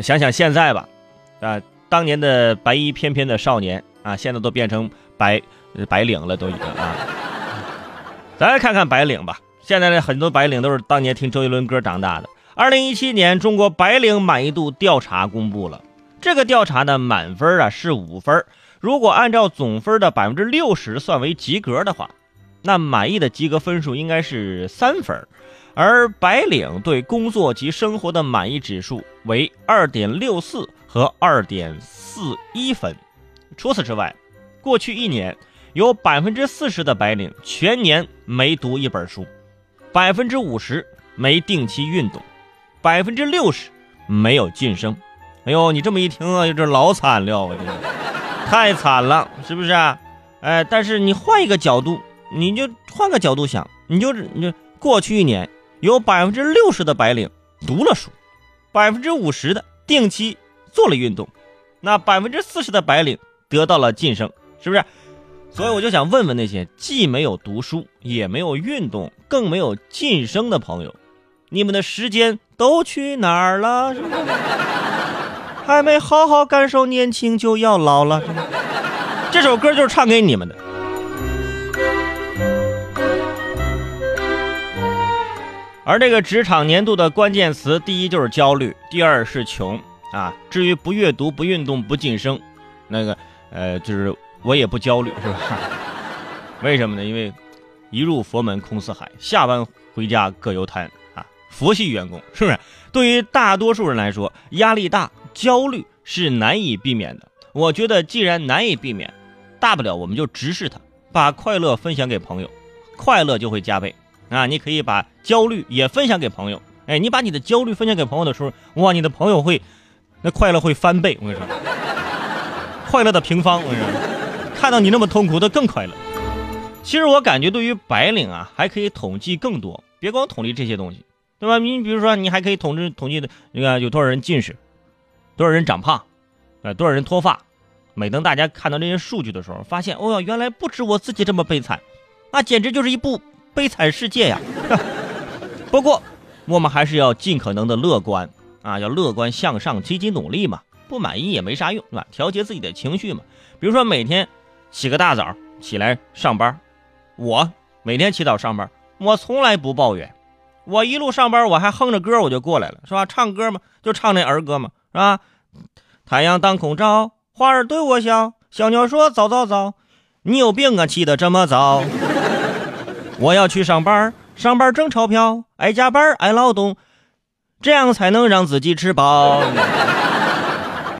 想想现在吧，啊，当年的白衣翩翩的少年啊，现在都变成白白领了，都已经啊。咱来看看白领吧，现在的很多白领都是当年听周杰伦歌长大的。二零一七年中国白领满意度调查公布了，这个调查的满分啊是五分，如果按照总分的百分之六十算为及格的话，那满意的及格分数应该是三分。而白领对工作及生活的满意指数为二点六四和二点四一分。除此之外，过去一年有百分之四十的白领全年没读一本书，百分之五十没定期运动，百分之六十没有晋升。哎呦，你这么一听啊，这老惨了，太惨了，是不是啊？哎，但是你换一个角度，你就换个角度想，你就你就过去一年。有百分之六十的白领读了书，百分之五十的定期做了运动，那百分之四十的白领得到了晋升，是不是？所以我就想问问那些既没有读书，也没有运动，更没有晋升的朋友，你们的时间都去哪儿了？还没好好感受年轻就要老了？这首歌就是唱给你们的。而这个职场年度的关键词，第一就是焦虑，第二是穷啊。至于不阅读、不运动、不晋升，那个呃，就是我也不焦虑，是吧？为什么呢？因为一入佛门空似海，下班回家各游摊啊。佛系员工是不是？对于大多数人来说，压力大、焦虑是难以避免的。我觉得既然难以避免，大不了我们就直视它，把快乐分享给朋友，快乐就会加倍。啊，你可以把焦虑也分享给朋友。哎，你把你的焦虑分享给朋友的时候，哇，你的朋友会，那快乐会翻倍。我跟你说，快乐的平方。我跟你说，看到你那么痛苦，他更快乐。其实我感觉，对于白领啊，还可以统计更多，别光统计这些东西，对吧？你比如说，你还可以统计统计的，你看有多少人近视，多少人长胖，啊，多少人脱发。每当大家看到这些数据的时候，发现，哦呀，原来不止我自己这么悲惨，那简直就是一部。悲惨世界呀！不过，我们还是要尽可能的乐观啊，要乐观向上，积极努力嘛。不满意也没啥用，是吧？调节自己的情绪嘛。比如说，每天起个大早起来上班，我每天起早上班，我从来不抱怨。我一路上班，我还哼着歌我就过来了，是吧？唱歌嘛，就唱那儿歌嘛，是吧？太阳当空照，花儿对我笑，小鸟说早早早，你有病啊，起得这么早。我要去上班，上班挣钞票，爱加班爱劳动，这样才能让自己吃饱。